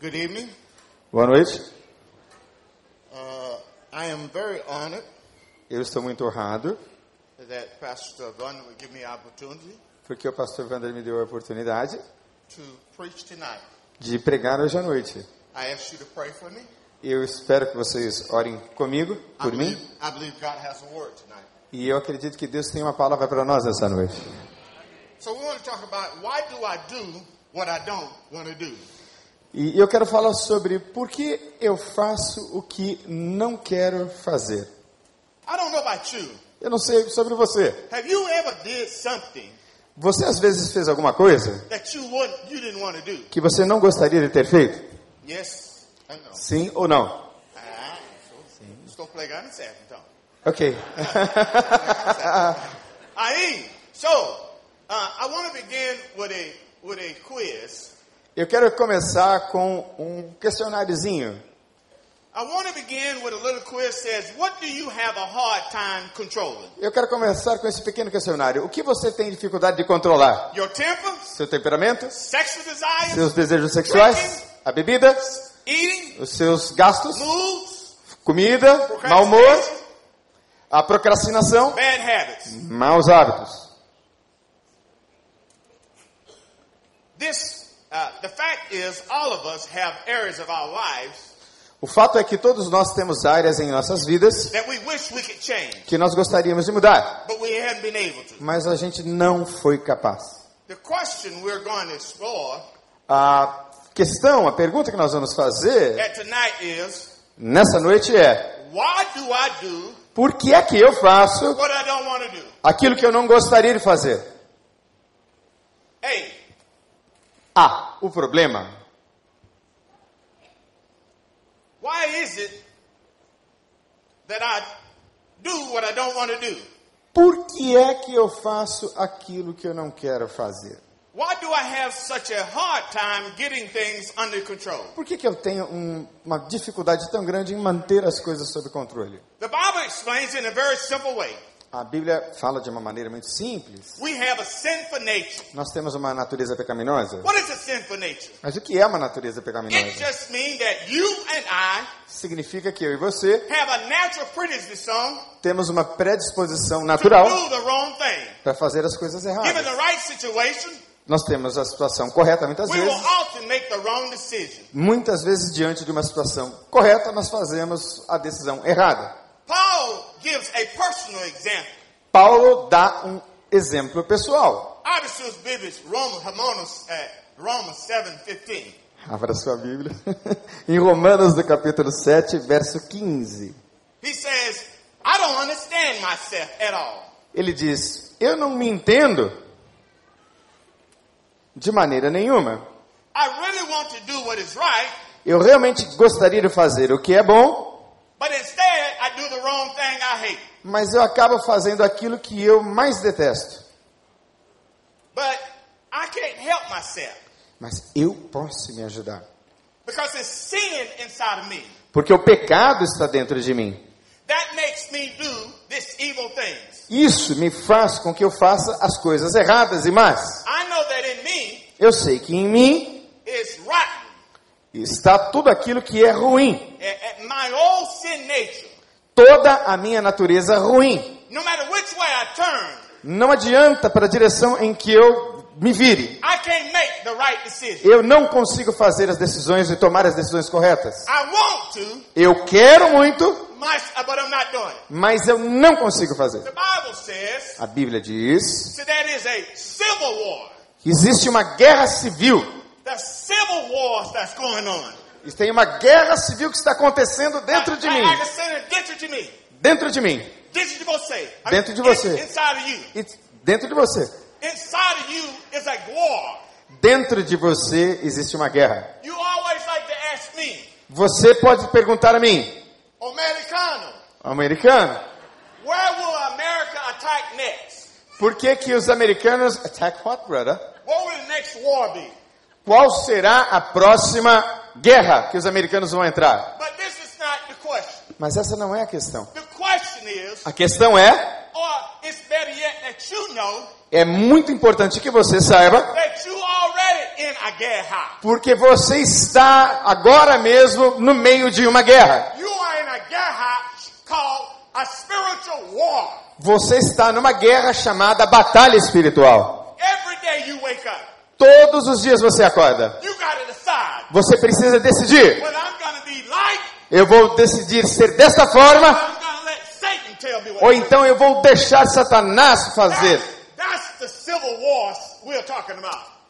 Good evening. Boa noite. Uh, I am very honored Eu estou muito honrado that Pastor Van would give me opportunity porque o pastor Wander me deu a oportunidade to preach tonight. de pregar hoje à noite. I ask you to pray for me. Eu espero que vocês orem comigo, I por mim, believe, I believe God has a word tonight. e eu acredito que Deus tem uma palavra para nós essa noite. So we want to talk about why do I do what I don't want to do? E eu quero falar sobre por que eu faço o que não quero fazer. Eu não sei sobre você. Você às vezes fez alguma coisa that you would you didn't want to do? que você não gostaria de ter feito? Sim ou não? Ah, so, estou pregando certo, então. Ok. Aí, so uh, I want to begin with a with a quiz. Eu quero começar com um questionáriozinho. Eu quero começar com esse pequeno questionário. O que você tem dificuldade de controlar? Your temper, Seu temperamento? sexual desires, Seus desejos sexuais? A bebida? eating, Os seus gastos? moods, Comida? Mau humor? A procrastinação? bad habits. Maus hábitos. This, the fact is, all of us have areas of our lives O fato é que todos nós temos áreas em nossas vidas that we wish we could change, que nós gostaríamos de mudar, but we haven't been able to. mas a gente não foi capaz. The question we're going to explore A questão, a pergunta que nós vamos fazer at tonight is, nessa noite é: why do I do por que é que eu faço what I don't want to do? aquilo que eu não gostaria de fazer? A, Ah, o problema why is it that I do what I don't want to do? Por que é que eu faço aquilo que eu não quero fazer? Why do I have such a hard time getting things under control? Por que, que eu tenho um- uma dificuldade tão grande em manter as coisas sob controle? The Bible explains in a very simple way. A Bíblia fala de uma maneira muito simples. We have a sinful nature. Nós temos uma natureza pecaminosa. What is a sinful nature? Mas o que é uma natureza It pecaminosa? just means that you and I Significa que eu e você have a natural predisposition temos uma predisposição natural para fazer as coisas erradas. Nós temos a situação correta muitas vezes. Muitas vezes, diante de uma situação correta, nós fazemos a decisão errada. Paul gives a personal example. Paulo dá um exemplo pessoal. Abra suas Bíblias, Romans, Romanos, uh, Romans 7:15. Abra sua Bíblia. em Romanos, do capítulo 7, verso 15. He says, I don't understand myself at all. Ele diz: Eu não me entendo de maneira nenhuma. I really want to do what is right, Eu realmente gostaria de fazer o que é bom, but instead I do the wrong thing I hate. mas eu acabo fazendo aquilo que eu mais detesto. But I can't help myself Mas eu posso me ajudar. because it's sin inside of me Porque o pecado está dentro de mim. Isso me faz com que eu faça as coisas erradas e más. I know that in me Eu sei que em mim is rotten. está tudo aquilo que é ruim. Toda a minha natureza ruim. no matter which way I turn, Não adianta para a direção em que eu me vire. Eu não consigo fazer as decisões e tomar as decisões corretas. I want to, Eu quero muito, it. mas eu não consigo fazer. The Bible says A Bíblia diz que existe uma guerra civil. The civil wars that's going on. E tem uma guerra civil que está acontecendo dentro de mim. Dentro de mim. Dentro de mim. Dentro de você. Dentro de você. dentro de você. Dentro de você existe uma guerra. Você pode perguntar a mim, Americano, americano, where will America attack next? por que que os americanos attack what, brother? What will the next war be? Qual será a próxima guerra que os americanos vão entrar? Mas essa não é a questão. The question is, A questão é, é muito importante que você saiba. Porque você está agora mesmo no meio de uma guerra. Você está numa guerra chamada batalha espiritual. Todos os dias você acorda. Você precisa decidir. Eu vou decidir ser desta or forma ou então eu vou deixar Satanás fazer.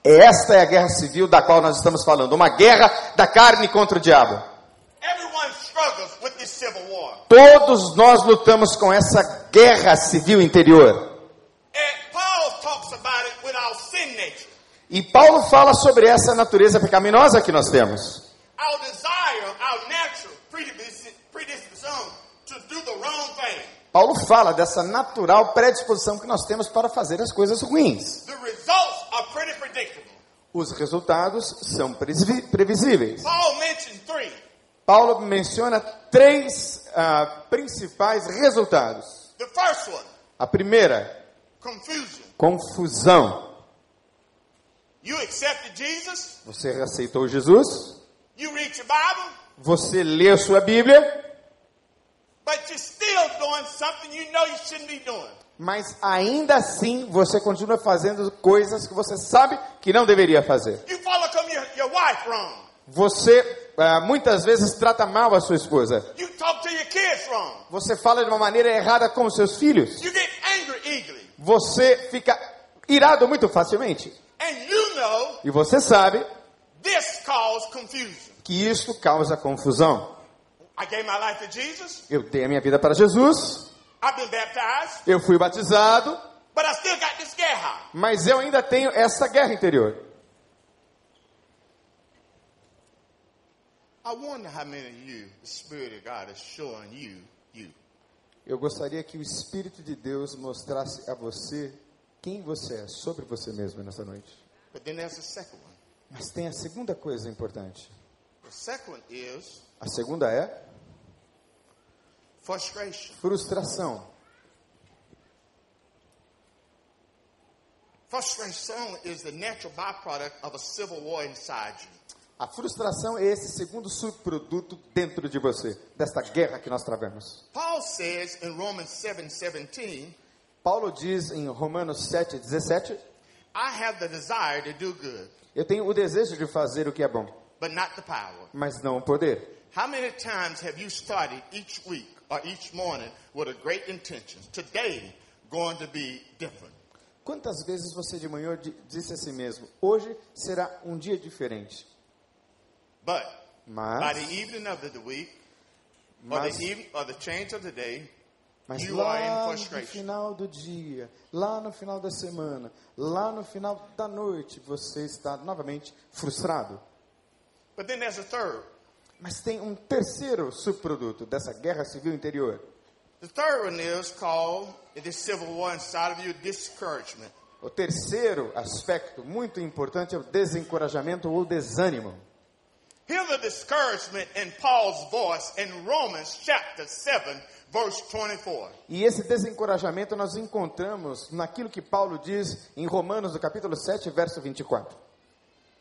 Esta é a guerra civil da qual nós estamos falando. Uma guerra da carne contra o diabo. Todos nós lutamos com essa guerra civil interior. And Paul talks about it with our sin nature. E Paulo fala sobre essa natureza pecaminosa que nós temos. Paulo fala dessa natural predisposição que nós temos para fazer as coisas ruins. The results are pretty predictable. Os resultados são previ- previsíveis. Paulo menciona três ah, principais resultados. The first one, A primeira, confusão. You accepted Jesus, Você aceitou Jesus, you read your Bible, você lê sua Bíblia, but you're still doing something you know you shouldn't be doing. mas ainda assim você continua fazendo coisas que você sabe que não deveria fazer. You follow come your, your wife wrong. Você ah, muitas vezes trata mal a sua esposa. You talk to your kids wrong. Você fala de uma maneira errada com os seus filhos. You get angry eagerly. Você fica irado muito facilmente. And you know E você sabe que isso causa confusão. Jesus. Eu dei a minha vida para Jesus, baptized, eu fui batizado, but I still got this guerra. mas eu ainda tenho essa guerra interior. You you you. Eu gostaria que o Espírito de Deus mostrasse a você quem você é, sobre você mesmo nessa noite. Mas tem a segunda coisa importante. a segunda é frustração. A frustração é esse segundo subproduto dentro de você, desta guerra que nós travamos. Paul says in Romans Paulo diz em Romanos 7, 17, eu tenho o desejo de fazer o que é bom, but not the power. mas não o poder. How many times have you started each week or each morning with a great intention? Today going to be different. Quantas vezes você de manhã di- disse a si mesmo: Hoje será um dia diferente? But by Mas, the evening of the week or mas, the even, or the change of the day, mas you lá no final do dia, lá no final da semana, lá no final da noite, você está novamente frustrado. But then there's a third. Mas tem um terceiro subproduto dessa guerra civil interior. The third one is called in this civil war inside of you discouragement. O terceiro aspecto muito importante é o desencorajamento ou desânimo. Hear the discouragement in Paul's voice in Romans chapter 7, verse 24. E esse desencorajamento nós encontramos naquilo que Paulo diz em Romanos, no capítulo 7, verso 24.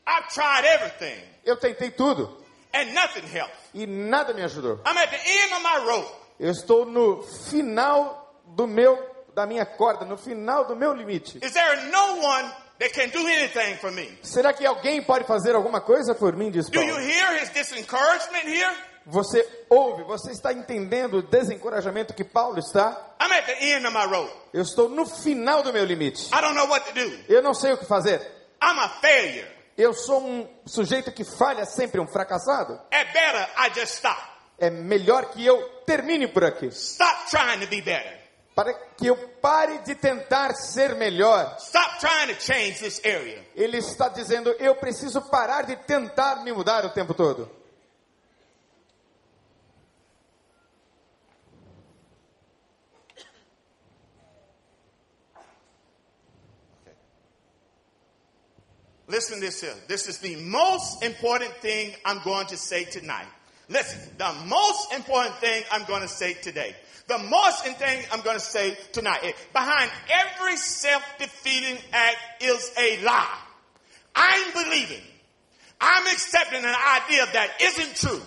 I've tried everything Eu tentei tudo and nothing helped. e nada me ajudou. I'm at the end of my rope. Eu estou no final do meu da minha corda, no final do meu limite. Is there no one that can do anything for me? Será que alguém pode fazer alguma coisa por mim, diz Do you Paulo? hear his disencouragement here? Você ouve, você está entendendo o desencorajamento que Paulo está? I'm at the end of my rope. Eu estou no final do meu limite. I don't know what to do. Eu não sei o que fazer. I'm a failure. Eu sou um sujeito que falha sempre, um fracassado. At better, I just stop. É melhor que eu termine por aqui. Stop trying to be better. Para que eu pare de tentar ser melhor. Stop trying to change this area. Ele está dizendo: eu preciso parar de tentar me mudar o tempo todo. Listen to this here. This is the most important thing I'm going to say tonight. Listen, the most important thing I'm going to say today. The most important thing I'm going to say tonight. Eh, behind every self-defeating act is a lie. I'm believing I'm accepting an idea that isn't true.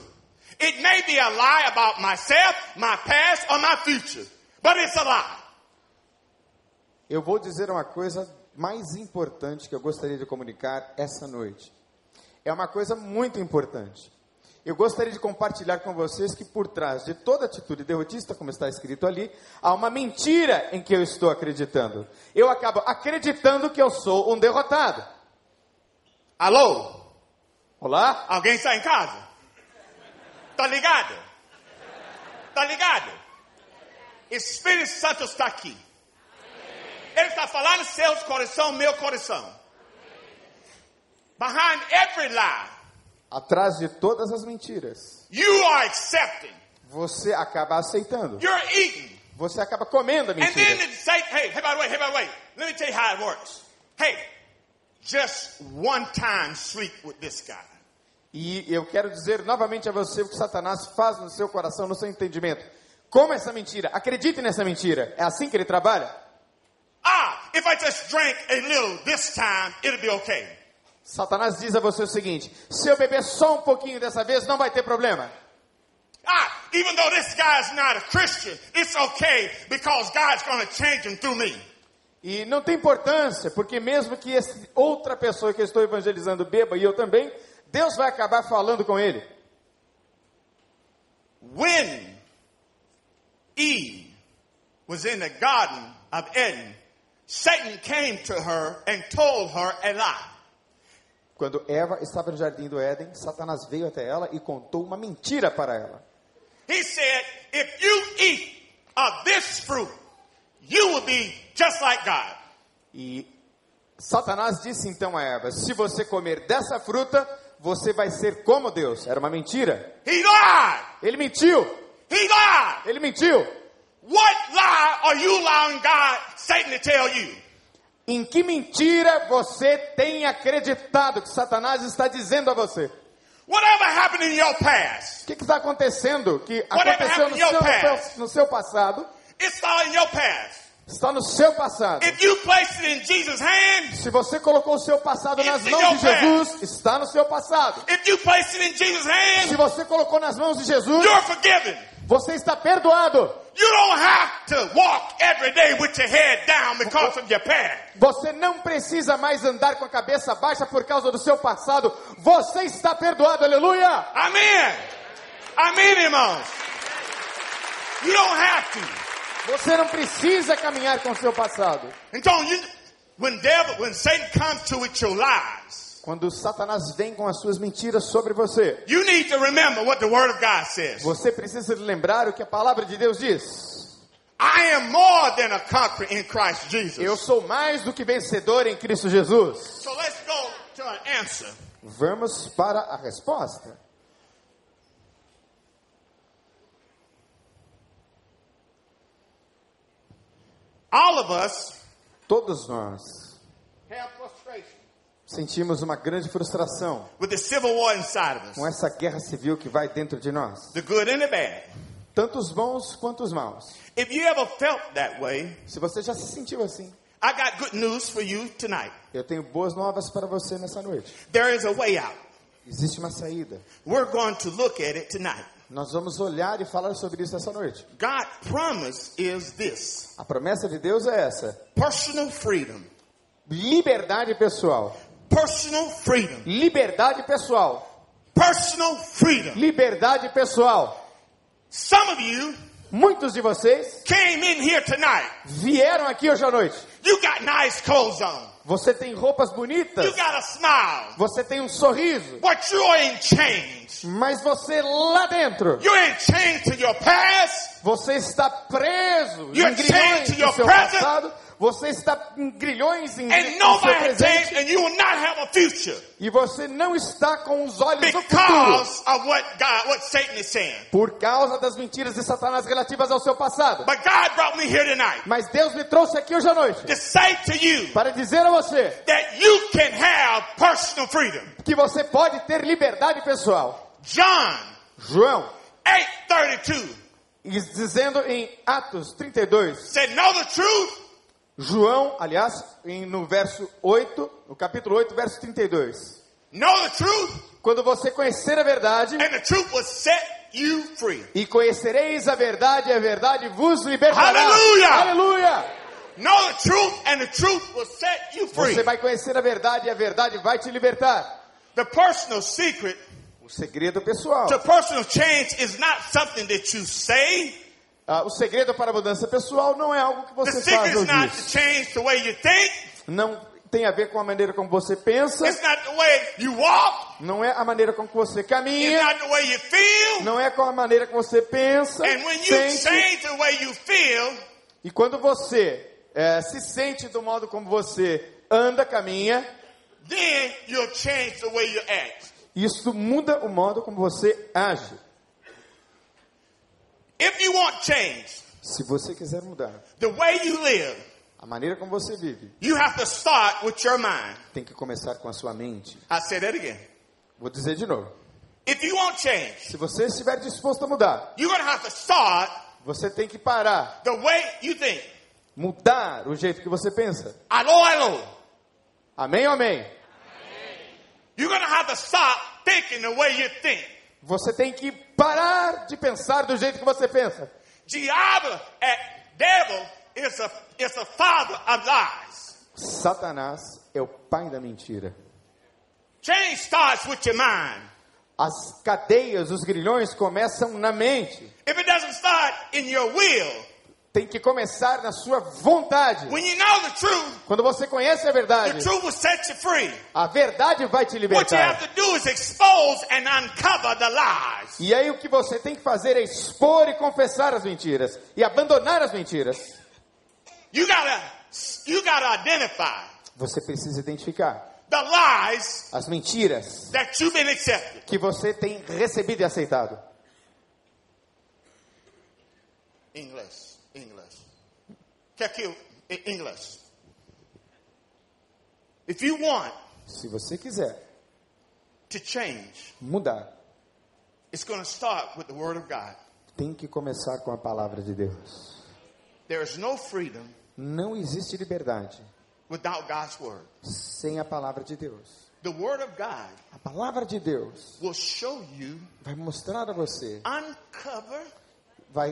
It may be a lie about myself, my past, or my future, but it's a lie. Eu vou dizer uma coisa mais importante que eu gostaria de comunicar essa noite. É uma coisa muito importante. Eu gostaria de compartilhar com vocês que por trás de toda atitude derrotista, como está escrito ali, há uma mentira em que eu estou acreditando. Eu acabo acreditando que eu sou um derrotado. Alô? Olá? Alguém está em casa? Tá ligado? Tá ligado? Espírito Santo está aqui. Ele está falando seus coração, meu coração. Behind every lie, Atrás de todas as mentiras, you are accepting. você acaba aceitando. You're eating. Você acaba comendo a And then mentira. say, hey, hey, by the way, hey, by the way, let me tell you how it works. Hey, just one time sleep with this guy. E eu quero dizer novamente a você o que Satanás faz no seu coração, no seu entendimento. Como essa mentira? Acredite nessa mentira. É assim que ele trabalha? Ah, if I just drank a little this time, it'll be okay. Satanás diz a você o seguinte: se eu beber só um pouquinho dessa vez, não vai ter problema. Ah, even though this guy's not a Christian, it's okay because God's going to change him through me. E não tem importância, porque mesmo que esse outra pessoa que eu estou evangelizando beba e eu também, Deus vai acabar falando com ele. When Eve was in the Garden of Eden, Satan came to her and told her a lie. Quando Eva estava no jardim do Éden, Satanás veio até ela e contou uma mentira para ela. He said, if you eat of this fruit, you will be just like God. E Satanás disse então a Eva: se você comer dessa fruta, você vai ser como Deus. Era uma mentira. Ele mentiu. Ele mentiu. What lie are you allowing God, Satan, to tell you? Em que mentira você tem acreditado que Satanás está dizendo a você? Whatever happened in your past, O que está acontecendo? Que Whatever aconteceu no seu, past. no seu passado, it's all in your past. está no seu passado. If you place it in Jesus' hands, Se você colocou o seu passado nas mãos de Jesus, está no seu passado. if you place it in Jesus' Se hands, você colocou nas mãos de Jesus, you're forgiven. Você está perdoado. Você não precisa mais andar com a cabeça baixa por causa do seu passado. Você está perdoado, aleluia! Amen. Amen, irmãos. You don't have to. Você não precisa caminhar com o seu passado. Então, you, when devil, when Satan comes to with your lies, Quando Satanás vem com as suas mentiras sobre você, you need to remember what the Word of God says. você precisa lembrar o que a palavra de Deus diz. I am more than a conqueror in Christ Jesus. Eu sou mais do que vencedor em Cristo Jesus. So let's go to an answer. Vamos para a resposta. All of us Todos nós have frustration sentimos uma grande frustração with the civil war inside of us, com essa guerra civil que vai dentro de nós, the good and the bad. tanto os bons quanto os maus. If you ever felt that way, Se você já se sentiu assim, I got good news for you tonight. eu tenho boas novas para você nessa noite. There is a way out. Existe uma saída. We're going to look at it tonight. Nós vamos olhar e falar sobre isso essa noite. God's promise is this A promessa de Deus é essa: personal freedom. liberdade pessoal. Personal freedom. Liberdade pessoal. Personal freedom. Liberdade pessoal. Some of you Muitos de vocês came in here tonight. vieram aqui hoje à noite. You got nice clothes on. Você tem roupas bonitas. You got a smile. Você tem um sorriso. But you're in chains. Mas você lá dentro, You're in chains to your past. você está preso You're em chained to your present. passado. Você está em grilhões em, seu presente. changed, and you will not have a future E você não está com os olhos no futuro. of what God, what Satan is saying. Por causa das mentiras de Satanás relativas ao seu passado. But God brought me here tonight Mas Deus me trouxe aqui hoje à noite to say to you para dizer a você that you can have personal freedom. que você pode ter liberdade pessoal. John João, 8:32 e dizendo em Atos 32, said, "Know the truth, João, aliás, em, no verso 8, no capítulo 8, verso 32. know the truth, Quando você conhecer a verdade, and the truth will set you free. e conhecereis a verdade, e a verdade vos libertará. Aleluia! Aleluia! Know the truth, and the truth will set you free. Você vai conhecer a verdade e a verdade vai te libertar. The personal secret O segredo pessoal. to personal change is not something that you say. Ah, o segredo para a mudança pessoal não é algo que The você secret faz ou diz. the. Não tem a ver com a maneira como você pensa, the walk. não é a maneira como você caminha, the feel. não é com a maneira como você pensa, And when you sente. change the way you feel, E quando você eh, se sente do modo como você anda, caminha, then you'll change the way you act. isso muda o modo como você age. If you want change, Se você quiser mudar the way you live, a maneira como você vive, you have to start with your mind. tem que começar com a sua mente. I say that again. Vou dizer de novo. If you want change, Se você estiver disposto a mudar, you're to have to start você tem que parar, the way you think. mudar o jeito que você pensa. Allo, allo. Amém amém? You're to have to stop thinking the way you think. Você tem que parar de pensar do jeito que você pensa. Diablo, eh, devil is a, is a father of lies. Satanás é o pai da mentira. Change starts with your mind. As cadeias, os grilhões começam na mente. If it doesn't start in your will, Tem que começar na sua vontade. truth, Quando você conhece a verdade, a verdade vai te libertar. E aí o que você tem que fazer é expor e confessar as mentiras e abandonar as mentiras. You gotta, you gotta identify Você precisa identificar the lies as mentiras que você tem recebido e aceitado. English, English. Check you, E- English. If you want Se você quiser to change, mudar, it's going to start with the Word of God. tem que começar com a palavra de Deus. There is no freedom Não existe liberdade without God's Word. sem a palavra de Deus. The Word of God A palavra de Deus will show you, vai mostrar a você, uncover vai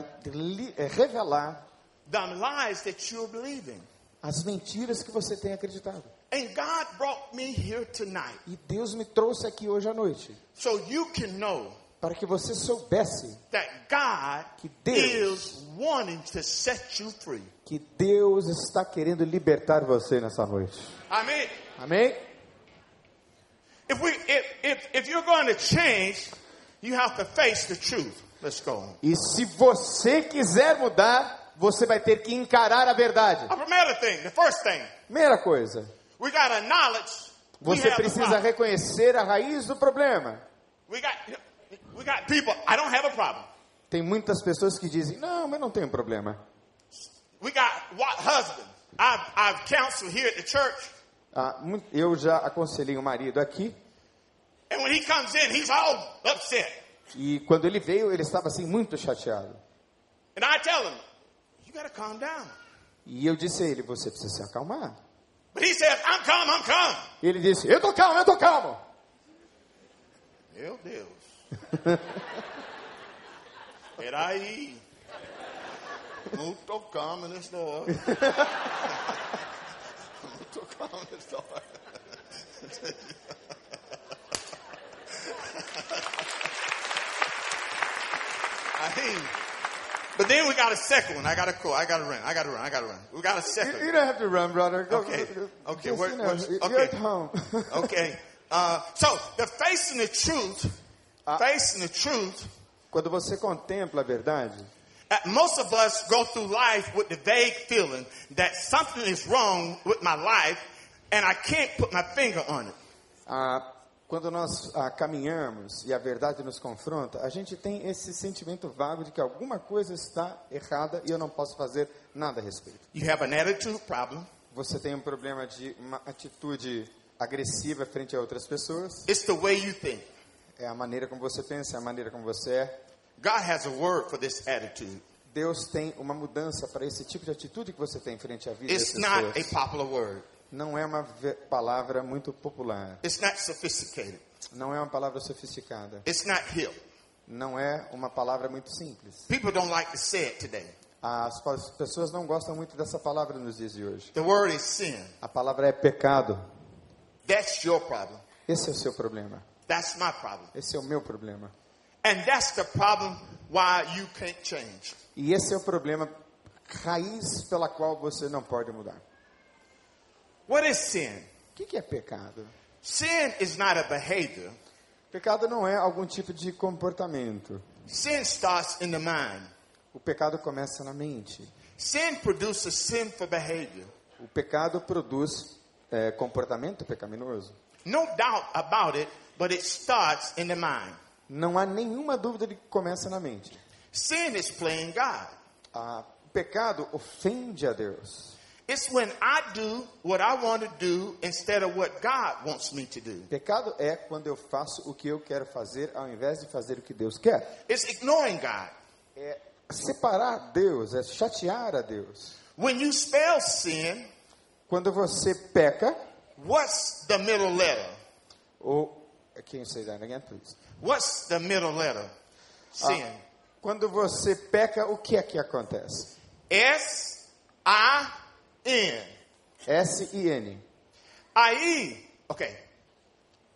eh, revelar the lies that you're believing. as mentiras que você tem acreditado. And God brought me here tonight E Deus me trouxe aqui hoje à noite so you can know para que você soubesse that God Que Deus- is wanting to set you free. que Deus está querendo libertar você nessa noite. Mean, Amém? if we if if, if you're going to change, you have to face the truth. Let's go on. E se você quiser mudar, você vai ter que encarar a verdade. A primeiro thing, the first thing, Primeira coisa, we acknowledge você precisa reconhecer a raiz do problema. We got we got people. I don't have a problem. Tem muitas pessoas que dizem: Não, mas não tem problema. We got what husband. I've I've counseled here at the church, Ah, eu já aconselhei o marido aqui and when he comes in, he's all upset. E quando ele veio, ele estava assim muito chateado. And I tell him, you got to calm down. E eu disse a ele: Você precisa se acalmar. But he says, I'm calm, I'm calm. E ele disse: Eu tô calmo, eu tô calmo. Meu Deus. Peraí. Muito calmo nesse hora. Muito calmo nesse hora. I mean, but then we got a second one. I got to go. I got to run. I got to run. I got to run. We got a second. you don't have to run, brother. Go, Okay. go- go- Okay, just, where- you know, you're okay. at home. Okay. Uh, so the facing the truth, Ah. facing the truth. Quando você contempla a verdade, Most of us go through life with the vague feeling that something is wrong with my life, and I can't put my finger on it. ah, quando nós ah, caminhamos e a verdade nos confronta, a gente tem esse sentimento vago de que alguma coisa está errada e eu não posso fazer nada a respeito. You have an attitude problem. Você tem um problema de uma atitude agressiva frente a outras pessoas. It's the way you think. É a maneira como você pensa, é a maneira como você é. God has a word for this attitude. Deus tem uma mudança para esse tipo de atitude que você tem frente à vida It's not a popular word. Não é uma palavra muito popular. It's not sophisticated. Não é uma palavra sofisticada. It's not hip. Não é uma palavra muito simples. People don't like to say it today. As pessoas não gostam muito dessa palavra nos dias de hoje. The word is sin. A palavra é pecado. That's your problem. Esse é o seu problema. That's my problem. Esse é o meu problema. And that's the problem why you can't change. E esse é o problema raiz pela qual você não pode mudar. What is sin? O que que é pecado? Sin is not a behavior. Pecado não é algum tipo de comportamento. Sin starts in the mind. O pecado começa na mente. Sin produces sinful behavior. O pecado produz é, comportamento pecaminoso. No doubt about it, but it starts in the mind. Não há nenhuma dúvida de que começa na mente. Sin is playing God. Ah, o pecado ofende a Deus. It's when I do what I want to do instead of what God wants me to do. Pecado é quando eu faço o que eu quero fazer ao invés de fazer o que Deus quer. It's ignoring God. É separar Deus, é chatear a Deus. When you spell sin, Quando você peca, what's the middle letter? ou can you say that again, please? What's the middle letter? Sin. Quando você peca, o que é que acontece? S I N. S I N, I-E. Okay.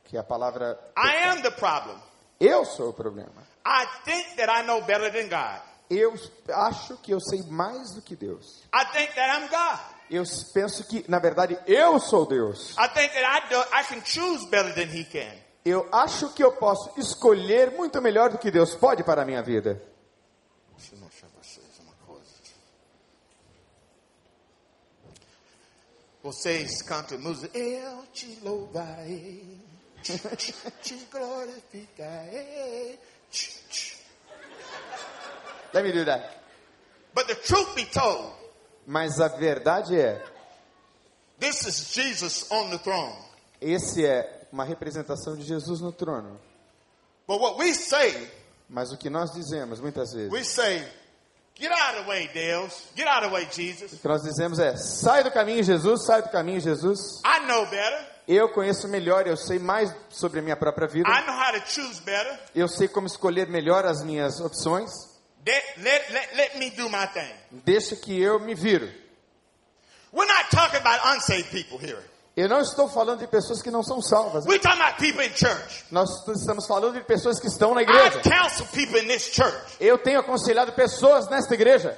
que é a palavra I am the problem. eu sou o problema. I think that I know better than God. Eu acho que eu sei mais do que Deus. I think that I'm God. Eu penso que, na verdade, eu sou Deus. I think that I do, I can choose better than He can. Eu acho que eu posso escolher muito melhor do que Deus pode para a minha vida. Vocês cantam música. Eu te louvarei. Te glorificarei. Let me do that. But the truth be told, Mas a verdade é, this is Jesus on the throne. esse é uma representação de Jesus no trono. But what we say, Mas o que nós dizemos muitas vezes, we say, get out of the way, Deus. Get out of the way, Jesus. o que nós dizemos é: sai do caminho, Jesus, sai do caminho, Jesus. I know better. Eu conheço melhor, eu sei mais sobre a minha própria vida. I know how to choose better. Eu sei como escolher melhor as minhas opções. Let, let, let, let me do my thing. Deixa que eu me viro. We're not talking about unsaved people here. Eu não estou falando de pessoas que não são salvas. We're talking about people in church. Nós estamos falando de pessoas que estão na igreja. counseled people in this church. Eu tenho aconselhado pessoas nesta igreja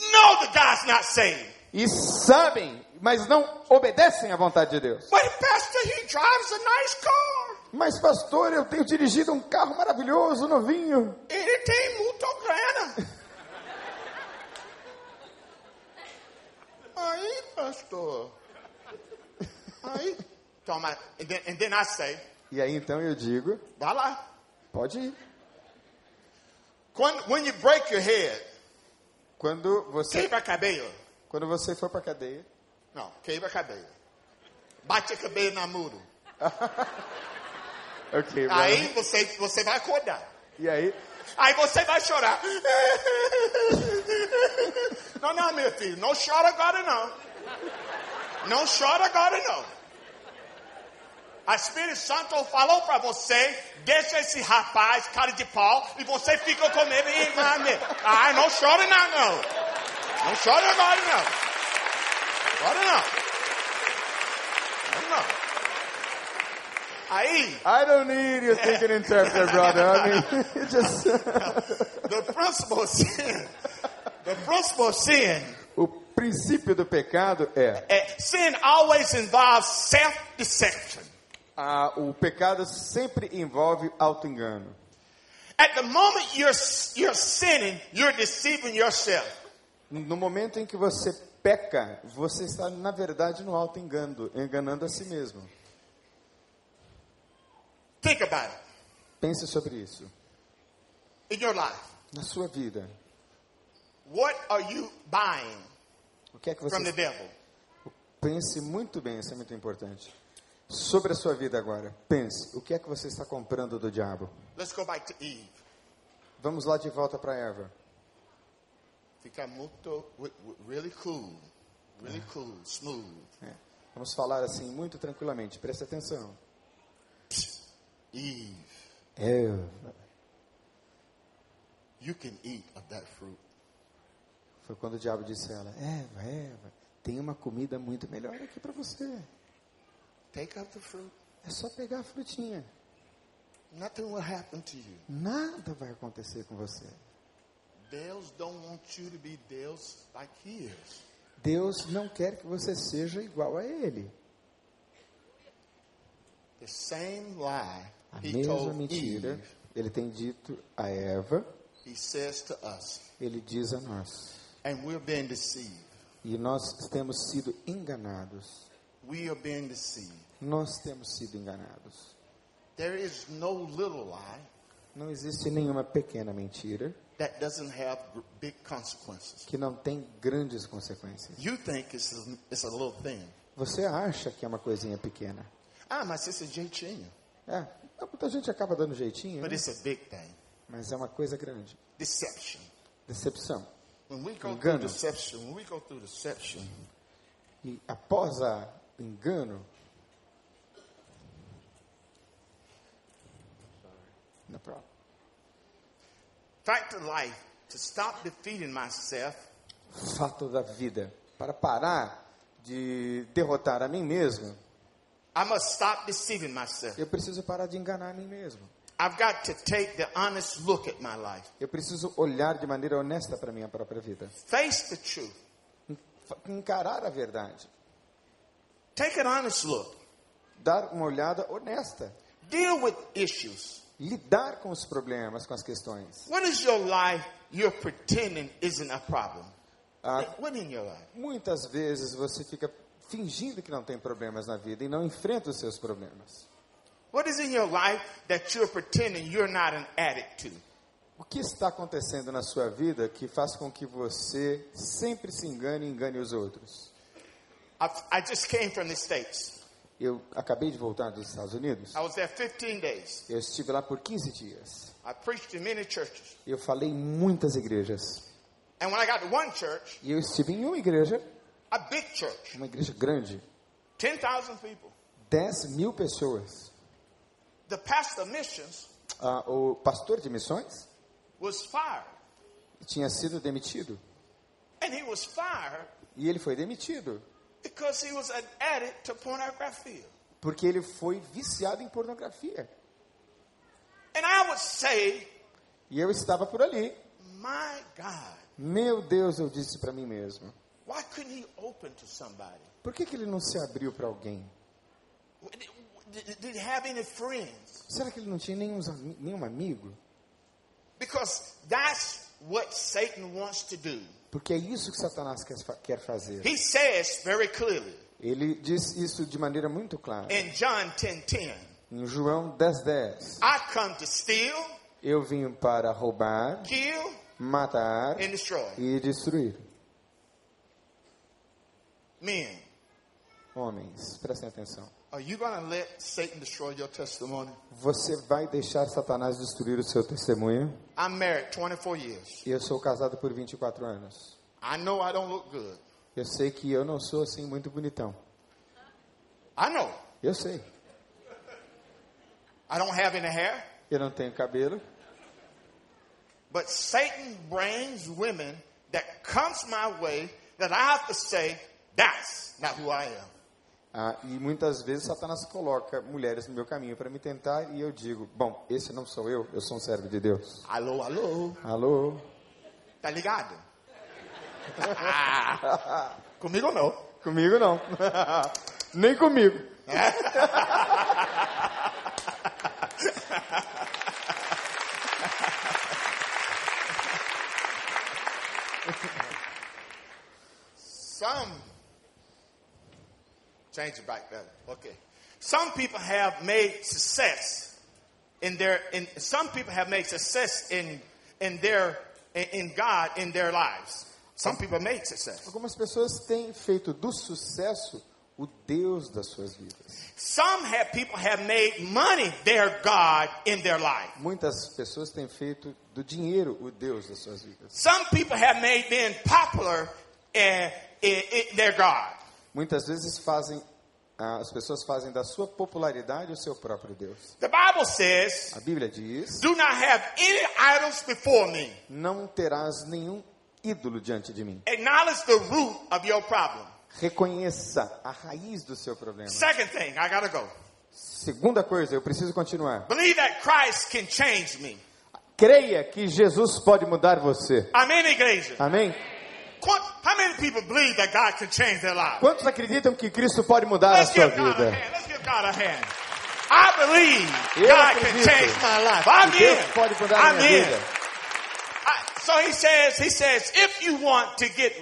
Know the guy's not saved. e sabem, mas não obedecem à vontade de Deus. But pastor, he drives a nice car. Mas pastor, eu tenho dirigido um carro maravilhoso, novinho. Ele tem muito grana. Aí, pastor. Aí, toma. And then, and then I say, E aí então eu digo, vai lá. pode ir. When, when you break your head, Quando você, quebra a cabelo. quando você for para cadeia, Não, quebra a cabelo. Bate a cabelo na muro. ok. Aí você, você vai acordar. E aí, Aí você vai chorar. Não, não, meu filho, não chora agora não. Não chora agora não. A Espírito Santo falou para você, deixa esse rapaz, cara de pau, e você fica com ele e mame. Ah, não chora não, não. Não chora agora não. Agora não. Agora não. Aí, I don't need you thinking interpreter, brother. I mean, it just the principle of sin, the principle of sin princípio do pecado é Uh, sin always involves self-deception. ah, o pecado sempre envolve auto-engano. At the moment you're you're sinning, you're deceiving yourself. No momento em que você peca, você está na verdade no auto-engano, enganando a si mesmo. Think about it Pense sobre isso. in your life. Na sua vida, What are you buying o que é que from the você devil? pense muito bem, isso é muito importante. Sobre a sua vida agora, pense, o que é que você está comprando do diabo? Let's go back to Eve. Vamos lá de volta para Eva. Fica muito, really cool, really cool, smooth. É. Vamos falar assim muito tranquilamente, preste atenção. Eve, Eva. you can eat of that fruit. Foi quando o diabo disse a ela: Eva, Eva, tem uma comida muito melhor aqui para você. Take up the fruit. É só pegar a frutinha. Nothing will happen to you. Nada vai acontecer com você. Deus don't want you to be Deus like He is. Deus não quer que você seja igual a Ele. The same lie A He mesma told mentira, Eve, Ele tem dito a Eva, He says to us, Ele diz a nós. And we're being deceived. E nós temos sido enganados. We are being deceived. Nós temos sido enganados. There is no little lie Não existe nenhuma pequena mentira that doesn't have big consequences. que não tem grandes consequências. You think it's a, it's a little thing. Você acha que é uma coisinha pequena. Ah, mas esse é jeitinho. É, muita gente acaba dando jeitinho, But né? it's a big thing. mas é uma coisa grande. Deception. Decepção. When we go Engano. through deception, when we go through deception, E após a engano, no problem. fact of life, to stop defeating myself, fato da vida, para parar de derrotar a mim mesmo, I must stop deceiving myself. eu preciso parar de enganar a mim mesmo. Eu preciso olhar de maneira honesta para minha própria vida. Face the truth. Encarar a verdade. Take an honest look. Dar uma olhada honesta. Deal with issues. Lidar com os problemas, com as questões. What is your life you're pretending isn't a problem? Ah, What in your life? muitas vezes você fica fingindo que não tem problemas na vida e não enfrenta os seus problemas. What is in your life that you're pretending you're not an addict to? O que está acontecendo na sua vida que faz com que você sempre se engane e engane os outros? I've, I just came from the States. Eu acabei de voltar dos Estados Unidos. I was there 15 days. Eu estive lá por 15 dias. I preached in many churches. Eu falei em muitas igrejas. And when I got to one church, E eu estive em uma igreja, a big church, uma igreja grande, 10,000 people, 10 mil pessoas. The pastor missions Ah, o pastor de missões was fired. tinha sido demitido. And he was fired E ele foi demitido because he was an addict to pornography. porque ele foi viciado em pornografia. And I would say, E eu estava por ali. my God, Meu Deus, eu disse para mim mesmo. why couldn't he open to somebody? Por que, que ele não se abriu para alguém? Did, have any friends? Será que ele não tinha nenhum, nenhum amigo? Because that's what Satan wants to do. Porque é isso que Satanás quer, quer fazer. He says very clearly Ele diz isso de maneira muito clara. in John 10 10, Em João 10, 10. I come to steal, Eu vim para roubar, kill, matar and destroy. e destruir. Men, Homens, prestem atenção. Are you going to let Satan destroy your testimony? Você vai deixar Satanás destruir o seu testemunho? I'm married 24 years. Eu sou casado por 24 anos. I know I don't look good. Eu sei que eu não sou assim muito bonitão. I know. Eu sei. I don't have any hair. Eu não tenho cabelo. But Satan brings women that comes my way that I have to say, that's not who I am. Ah, e muitas vezes Satanás coloca mulheres no meu caminho para me tentar e eu digo: Bom, esse não sou eu, eu sou um servo de Deus. Alô, alô. Alô? Tá ligado? Comigo não. Comigo não. Nem comigo. Some change it back there. Okay. Some people have made success in their in some people have made success in in their in, in God in their lives. Some people have made success. Algumas pessoas têm feito do sucesso o Deus das suas vidas. Some have people have made money their God in their life. Muitas pessoas têm feito do dinheiro o Deus das suas vidas. Some people have made being popular uh, i- i- their God. Muitas vezes fazem as pessoas fazem da sua popularidade o seu próprio Deus. The Bible says, A Bíblia diz: Do not have any idols before me. Não terás nenhum ídolo diante de mim. Acknowledge the root of your problem. Reconheça a raiz do seu problema. Second thing, I gotta go. Segunda coisa, eu preciso continuar. Believe that Christ can change me. Creia que Jesus pode mudar você. Amém, igreja? Amém? Quantos acreditam que Cristo pode mudar a sua vida? hand. Let's give God a hand. I believe Eu God can acredito change my life. que Deus pode mudar a I'm minha in. vida. So he says, he says, if you want to get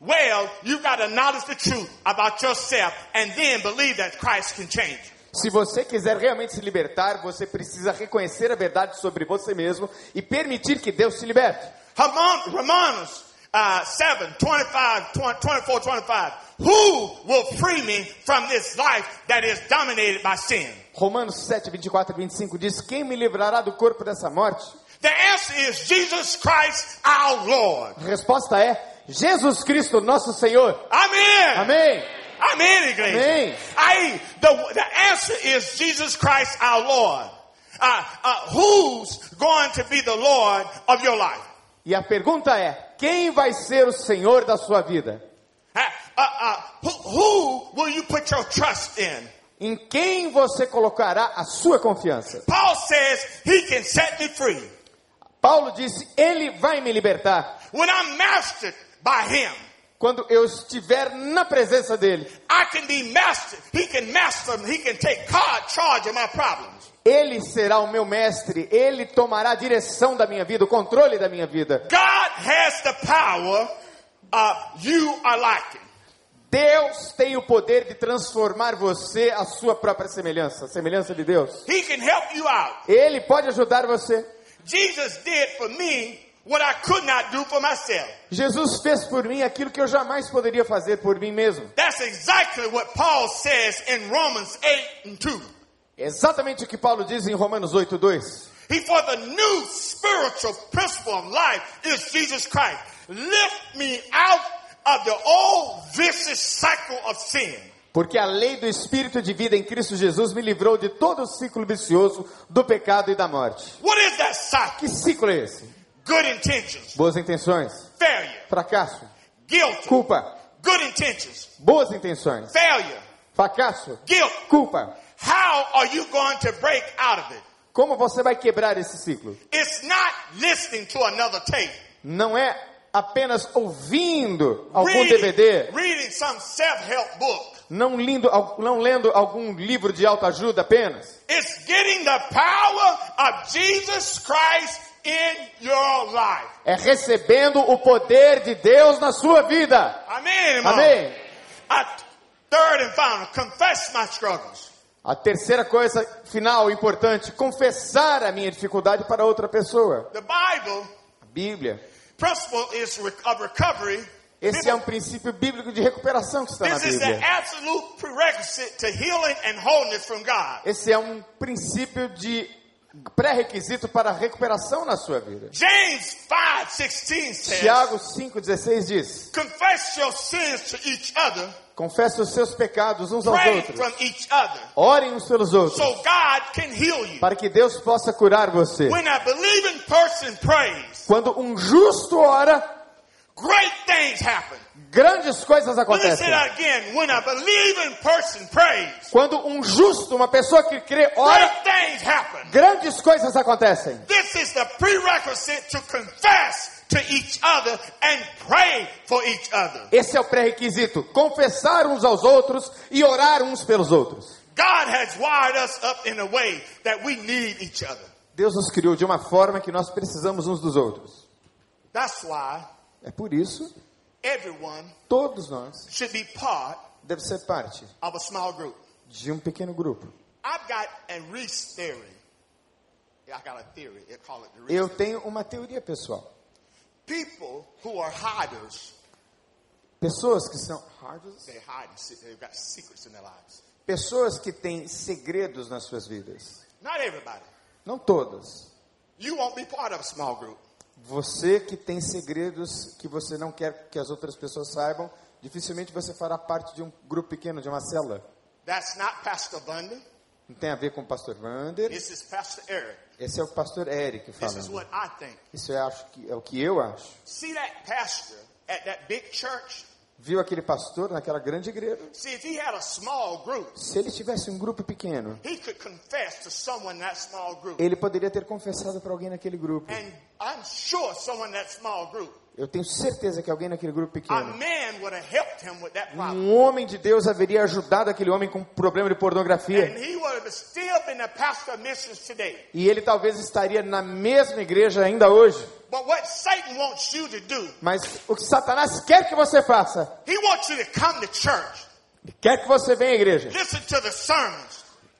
well, you got to acknowledge the truth about yourself and then believe that Christ can change you. Se você quiser realmente se libertar, você precisa reconhecer a verdade sobre você mesmo e permitir que Deus te liberte. Romanos uh, 7, 25, 20, 24, 25. Who will free me from this life that is dominated by sin? Romanos 7, 24 e 25 diz: Quem me livrará do corpo dessa morte? The answer is Jesus Christ our Lord. A resposta é: Jesus Cristo, nosso Senhor. Amen. Amém. Amen, igreja. Amém. I, the, the answer is Jesus Christ our Lord. Uh, uh, who's going to be the Lord of your life? E a pergunta é: Quem vai ser o Senhor da sua vida? Uh, uh, who, who will you put your trust in? Em quem você colocará a sua confiança? Paul says he can set me free Paulo disse: Ele vai me libertar. when I'm mastered by him. Quando eu estiver na presença dele, I can be mastered. He can master me. He can take charge of my problems. Ele será o meu mestre, ele tomará a direção da minha vida, o controle da minha vida. God has the power. Uh, you are. Deus tem o poder de transformar você à sua própria semelhança, a semelhança de Deus. He can help you out. Ele pode ajudar você. Jesus did for me what I could not do for myself. Jesus fez por mim aquilo que eu jamais poderia fazer por mim mesmo. That's exactly what Paul says in Romans 8 and 2. Exatamente o que Paulo diz em Romanos 8:2. He for the new spiritual principle of life is Jesus Christ. Lift me out of the old vicious cycle of sin. Porque a lei do espírito de vida em Cristo Jesus me livrou de todo o ciclo vicioso do pecado e da morte. What is that cycle? Que ciclo é esse? Good intentions, Boas intenções, failure, fracasso, guilt, culpa, good intentions, boas intenções, failure, fracasso, guilt. culpa. How are you going to break out of it? Como você vai quebrar esse ciclo? It's not listening to another tape. Não é apenas ouvindo algum Reading, DVD, reading some self-help book. não, lindo, não lendo algum livro de autoajuda apenas. It's getting the power of Jesus Christ in your life. É recebendo o poder de Deus na sua vida. Amen. irmão. Amém. Uh, third and final, confess my struggles. A terceira coisa final importante, confessar a minha dificuldade para outra pessoa. The Bible A Bíblia. recovery. Esse é um princípio bíblico de recuperação que está na This is the Bíblia. absolute prerequisite to healing and wholeness from God. Esse é um princípio de pré-requisito para recuperação na sua vida. James 5:16 says, Tiago 5,16 diz: "Confess your sins to each other, Confesse os seus pecados uns aos pray outros. from each other, Orem uns pelos outros, so God can heal you." para que Deus possa curar você. When a believing person prays, Quando um justo ora, great things happen. grandes coisas acontecem. that again. When a believing person prays, Quando um justo, uma pessoa que crê, ora, great things happen. grandes coisas acontecem. This is the prerequisite to confess to each other and pray for each other. Esse é o pré-requisito: confessar uns aos outros e orar uns pelos outros. God has wired us up in a way that we need each other. Deus nos criou de uma forma que nós precisamos uns dos outros. That's why É por isso, everyone todos nós should be part devemos ser parte of a small group. de um pequeno grupo. I've got a Reese theory. Yeah, I got a theory. They call it the Reese. Eu tenho uma teoria pessoal. People who are hiders, Pessoas que são harders, they hide. They've got secrets in their lives. pessoas que têm segredos nas suas vidas. Not everybody. Não todas. You won't be part of a small group. Você que tem segredos que você não quer que as outras pessoas saibam, dificilmente você fará parte de um grupo pequeno, de uma célula. That's not Pastor Bunda. Não tem a ver com o pastor Vander. This is Pastor Eric. Esse é o pastor Eric This is falando. what I think. Isso eu acho que é o que eu acho. See that pastor at that big church? Viu aquele pastor naquela grande igreja? See, if he had a small group, Se ele tivesse um grupo pequeno, he could confess to someone in that small group. ele poderia ter confessado para alguém naquele grupo. And I'm sure someone in that small group, Eu tenho certeza que alguém naquele grupo pequeno, um homem de Deus haveria ajudado aquele homem com problema de pornografia. E ele talvez estaria na mesma igreja ainda hoje. Mas o que Satanás quer que você faça, church, quer que você venha à igreja.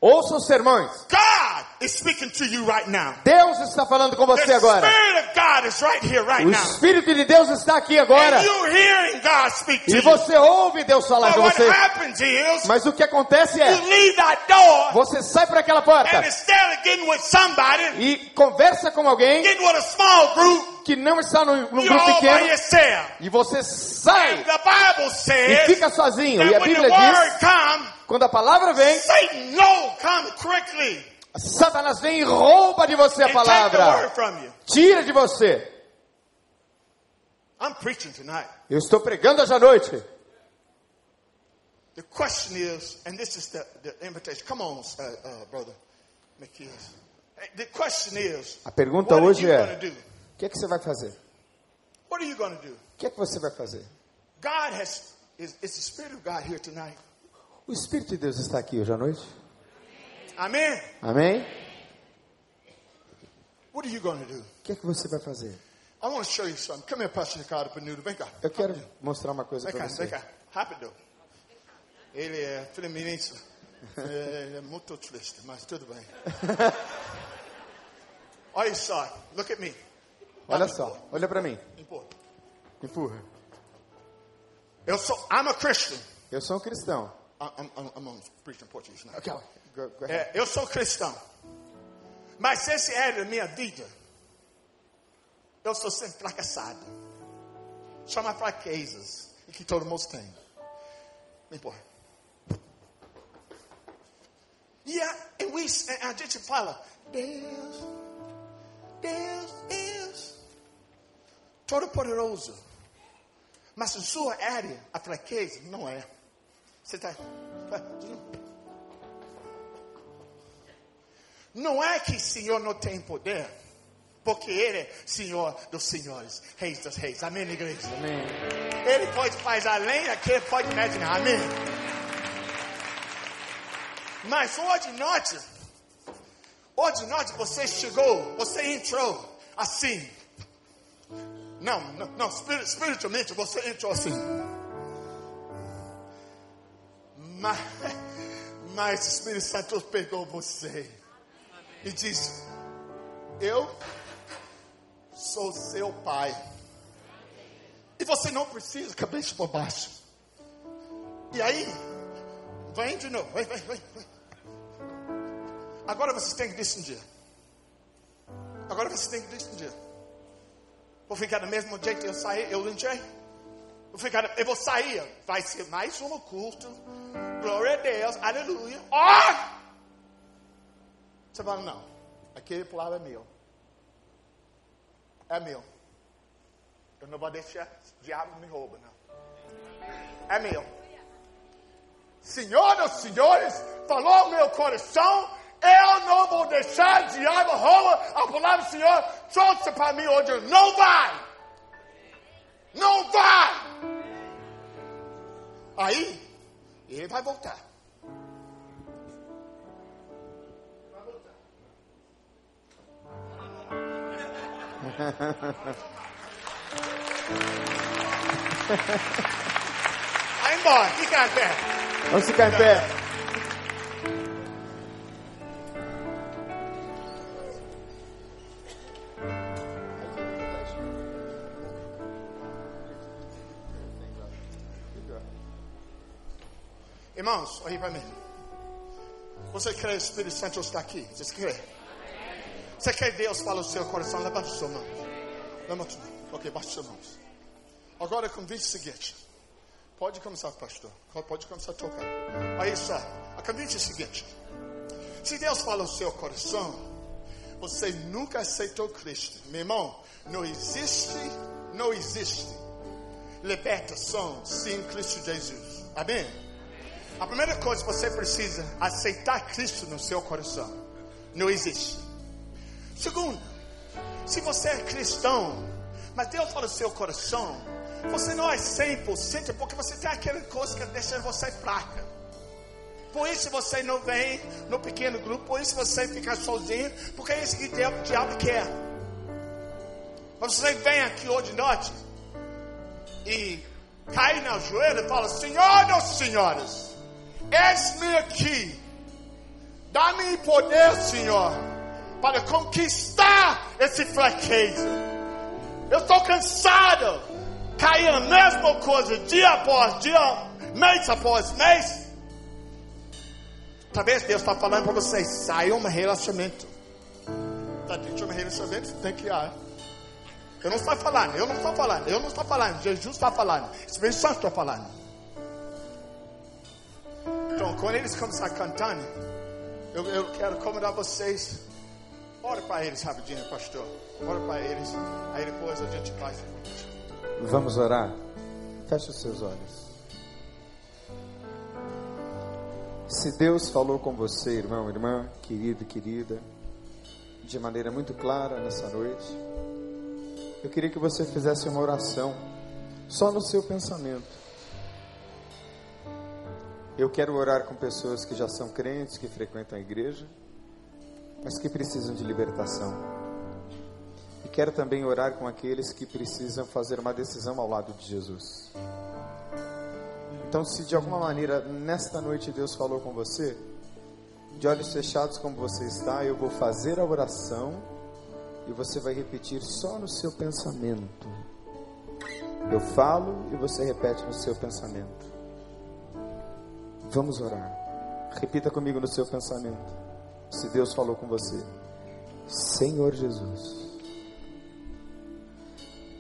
Ouça os sermões. God is speaking to you right now. Deus está falando com você agora. O. Espírito de Deus está aqui agora. E você ouve Deus falar com você. Mas o que acontece é, você sai para aquela porta e conversa com alguém que não está num, num grupo pequeno e você sai e fica sozinho. E a Bíblia diz, quando a palavra vem, Satanás vem e rouba de você a palavra. Tira de você. I'm preaching tonight. Eu estou pregando hoje à noite. The question is, and this is the, the invitation. Come on, uh, uh, brother McKees. The question is, A pergunta what are hoje you é, o que é que você vai fazer? What are you going to do? O que é que você vai fazer? God has, is, is the Spirit of God here tonight? O Espírito de Deus está aqui hoje à noite. Amen. Amém? What are you going to do? O que é que você vai fazer? I want to show you something. Come here, Pastor Ricardo Panudo. Vem cá. Eu quero mostrar uma coisa para cá, vem você. cá. Rápido. Ele é feminista. É, é muito triste, mas tudo bem. Olha só. Look at me. Olha só, olha para mim. Empurra. Empurra. Eu sou, I'm a Christian. Eu sou um cristão. I'm, I'm, I'm preaching Portuguese now. Go- go ahead. É, eu sou cristão. Mas esse é da minha vida. Eu sou sempre fracassado. Chama fraquezas. E que todo mundo tem. Me empurra. E a, e we, a a gente fala, Deus, Deus, Deus. Todo poderoso. Mas em sua área, a fraqueza não é. Você está. Não é que o Senhor não tem poder, porque Ele é Senhor dos senhores, Reis dos reis. Amém, igreja? Amém. Ele pode fazer além daquele que pode imaginar. Amém. Mas hoje noite, hoje noite você chegou, você entrou assim. Não, não, não espir- espiritualmente você entrou assim. Mas, mas o Espírito Santo pegou você e disse: Eu sou seu pai. E você não precisa cabeça por baixo. E aí, vem de novo, vem, vem, vem. Agora vocês têm que decidir. Agora vocês têm que decidir. Vou ficar do mesmo jeito que eu saí, eu entrei. Vou ficar, eu vou sair. Vai ser mais um culto. Glória a Deus, aleluia. Ó! Você fala, não. Aquele plano é meu. É meu. Eu não vou deixar o diabo me roubar, não. É meu. Senhor dos senhores, falou meu coração, eu não vou deixar o diabo roubar a palavra do Senhor, trouxe para mim hoje. Não vai! Não vai! Aí, ele vai voltar. Vai voltar. Vai embora, fica em pé. Vamos ficar em pé. Irmãos, olhe para mim. Você crê que o Espírito Santo está aqui? Você crê? Você quer que Deus fale o seu coração? Levanta sua mão. Levanta sua mão. Ok, baixa suas mãos. Agora convite o seguinte. Pode começar, pastor. Pode começar a tocar. Aí só, acredite o seguinte: se Deus fala no seu coração, você nunca aceitou Cristo. Meu irmão, não existe, não existe libertação sem Cristo Jesus. Amém? A primeira coisa que você precisa aceitar Cristo no seu coração. Não existe. Segundo, se você é cristão, mas Deus fala no seu coração, você não é 100% porque você tem aquela coisa que deixa você fraca. Por isso você não vem no pequeno grupo, por isso você fica sozinho, porque é isso que o diabo quer. Mas você vem aqui hoje noite e cai na joelha e fala: Senhoras e senhoras, eis-me aqui, dá-me poder, Senhor, para conquistar esse fraqueza. Eu estou cansado, cair a mesma coisa dia após dia, mês após mês. Talvez Deus está falando para vocês: saiam um relacionamento. Está dentro de um relacionamento, tem que ir. Eu não estou falando, eu não estou falando, eu não estou falando. Jesus está falando, Espírito Santo está falando. Então, quando eles começarem cantando, eu, eu quero convidar vocês. Ora para eles rapidinho, pastor. Ora para eles. Aí depois a gente faz. Vamos orar? Feche os seus olhos. Se Deus falou com você, irmão, irmã, querido querida, de maneira muito clara nessa noite, eu queria que você fizesse uma oração só no seu pensamento. Eu quero orar com pessoas que já são crentes, que frequentam a igreja, mas que precisam de libertação. E quero também orar com aqueles que precisam fazer uma decisão ao lado de Jesus. Então, se de alguma maneira nesta noite Deus falou com você, de olhos fechados como você está, eu vou fazer a oração e você vai repetir só no seu pensamento. Eu falo e você repete no seu pensamento. Vamos orar. Repita comigo no seu pensamento. Se Deus falou com você, Senhor Jesus,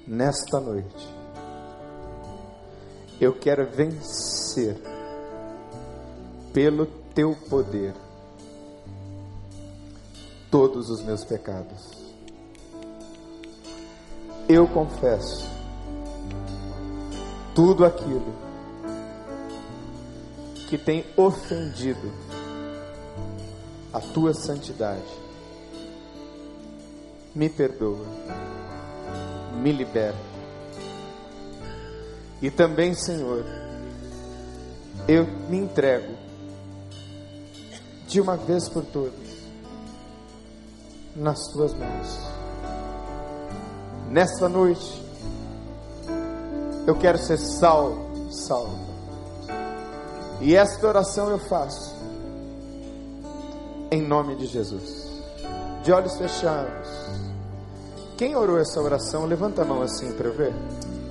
nesta noite eu quero vencer pelo teu poder todos os meus pecados. Eu confesso tudo aquilo que tem ofendido a tua santidade. Me perdoa, me liberta e também, Senhor, eu me entrego de uma vez por todas nas tuas mãos. Nesta noite, eu quero ser salvo, salvo. E esta oração eu faço em nome de Jesus. De olhos fechados. Quem orou essa oração, levanta a mão assim para eu ver.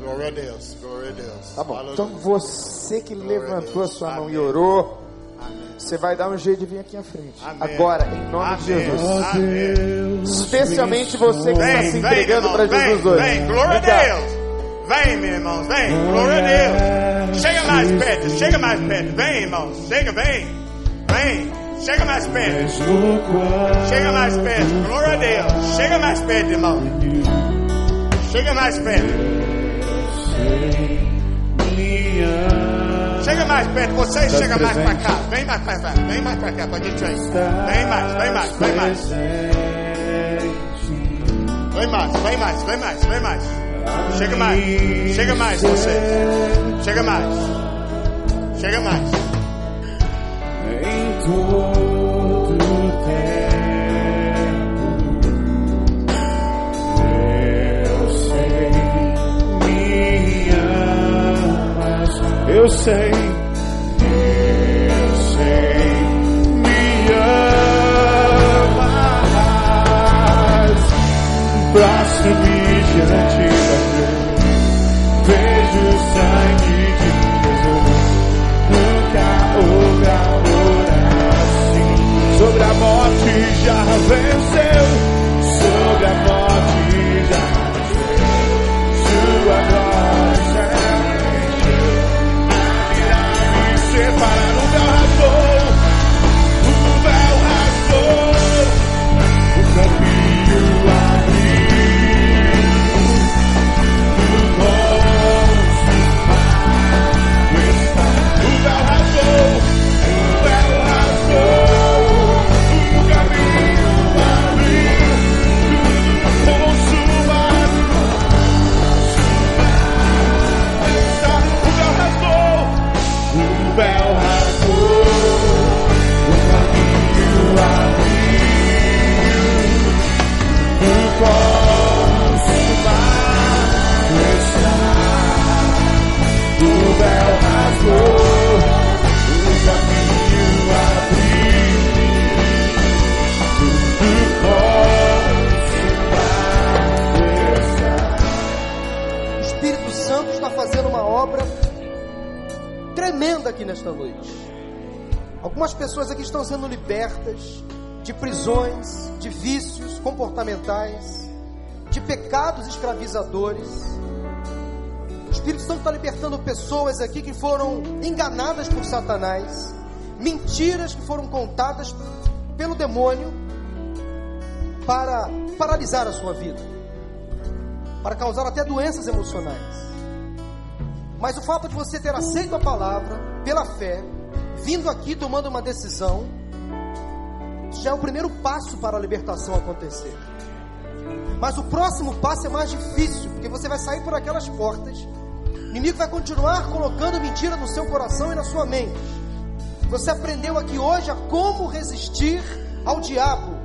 Glória a Deus, glória a Deus. Tá bom. Então você que levantou a, sua mão Amém. e orou, Amém. você vai dar um jeito de vir aqui à frente. Amém. Agora, em nome de Jesus. Especialmente você que vem, está se entregando para Jesus hoje. Vem, glória a Deus. Vem, meus irmãos, vem, glória a Deus. Chega mais perto, chega mais perto. Vem, irmãos, chega, vem. Vem, chega mais perto. Chega mais perto, glória a Deus. Chega mais perto, irmão. Chega mais perto. Chega mais perto, você chega mais para cá. Vem mais para cá, vem mais para cá para a gente ver. Vem mais, vem mais, vem mais. Vem mais, vem mais, vem mais, vem mais. Chega mais, chega mais você. Chega mais. Chega mais. Em todo tempo. Eu sei, eu sei, me amas. Basta-me diante já venceu, pessoas aqui que foram enganadas por Satanás, mentiras que foram contadas pelo demônio para paralisar a sua vida, para causar até doenças emocionais. Mas o fato de você ter aceito a palavra pela fé, vindo aqui tomando uma decisão, já é o primeiro passo para a libertação acontecer. Mas o próximo passo é mais difícil, porque você vai sair por aquelas portas, o inimigo vai continuar colocando mentira no seu coração e na sua mente. Você aprendeu aqui hoje a como resistir ao diabo.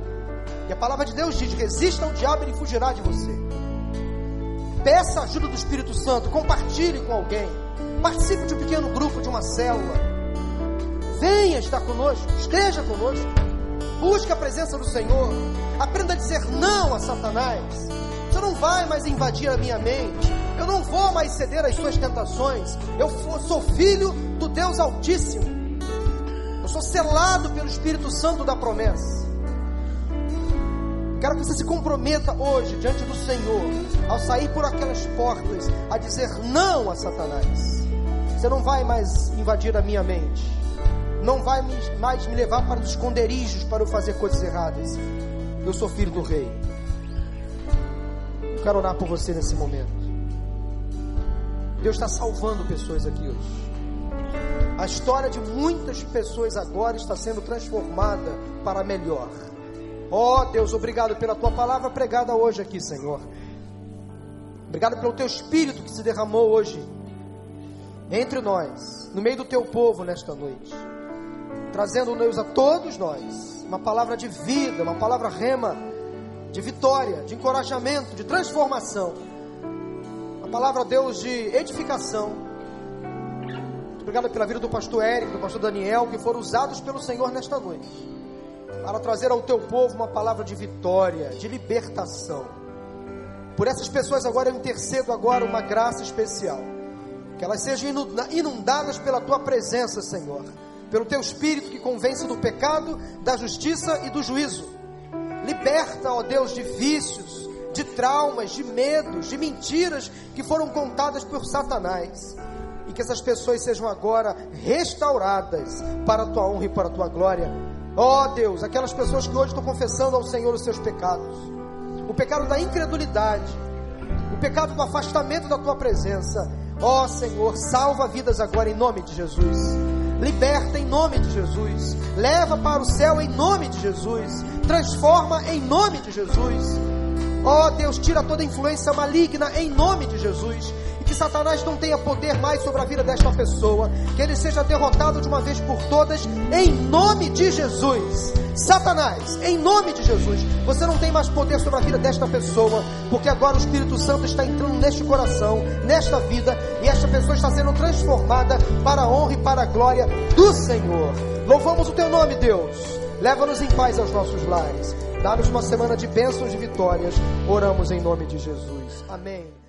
E a palavra de Deus diz: resista ao diabo e ele fugirá de você. Peça a ajuda do Espírito Santo, compartilhe com alguém, participe de um pequeno grupo, de uma célula. Venha estar conosco, esteja conosco. Busque a presença do Senhor. Aprenda a dizer não a Satanás. Você não vai mais invadir a minha mente. Eu não vou mais ceder às suas tentações. Eu sou filho do Deus Altíssimo. Eu sou selado pelo Espírito Santo da promessa. Quero que você se comprometa hoje diante do Senhor, ao sair por aquelas portas, a dizer não a Satanás. Você não vai mais invadir a minha mente, não vai mais me levar para os esconderijos para eu fazer coisas erradas. Eu sou filho do Rei. Eu quero orar por você nesse momento. Deus está salvando pessoas aqui hoje. A história de muitas pessoas agora está sendo transformada para melhor. Ó oh, Deus, obrigado pela tua palavra pregada hoje aqui, Senhor. Obrigado pelo teu espírito que se derramou hoje entre nós, no meio do teu povo nesta noite. Trazendo, Deus, a todos nós uma palavra de vida, uma palavra rema, de vitória, de encorajamento, de transformação. Uma palavra, Deus, de edificação. Obrigado pela vida do pastor Érico, do pastor Daniel, que foram usados pelo Senhor nesta noite para trazer ao teu povo uma palavra de vitória, de libertação. Por essas pessoas agora eu intercedo agora uma graça especial. Que elas sejam inundadas pela tua presença, Senhor. Pelo teu espírito que convence do pecado, da justiça e do juízo. Liberta, ó Deus, de vícios, de traumas, de medos, de mentiras que foram contadas por Satanás. E que essas pessoas sejam agora restauradas para a tua honra e para a tua glória Ó oh, Deus, aquelas pessoas que hoje estão confessando ao Senhor os seus pecados, o pecado da incredulidade, o pecado do afastamento da tua presença. Ó oh, Senhor, salva vidas agora em nome de Jesus. Liberta em nome de Jesus. Leva para o céu em nome de Jesus. Transforma em nome de Jesus. Ó oh, Deus, tira toda influência maligna em nome de Jesus que Satanás não tenha poder mais sobre a vida desta pessoa, que ele seja derrotado de uma vez por todas, em nome de Jesus. Satanás, em nome de Jesus, você não tem mais poder sobre a vida desta pessoa, porque agora o Espírito Santo está entrando neste coração, nesta vida, e esta pessoa está sendo transformada para a honra e para a glória do Senhor. Louvamos o teu nome, Deus. Leva-nos em paz aos nossos lares. Dá-nos uma semana de bênçãos e vitórias. Oramos em nome de Jesus. Amém.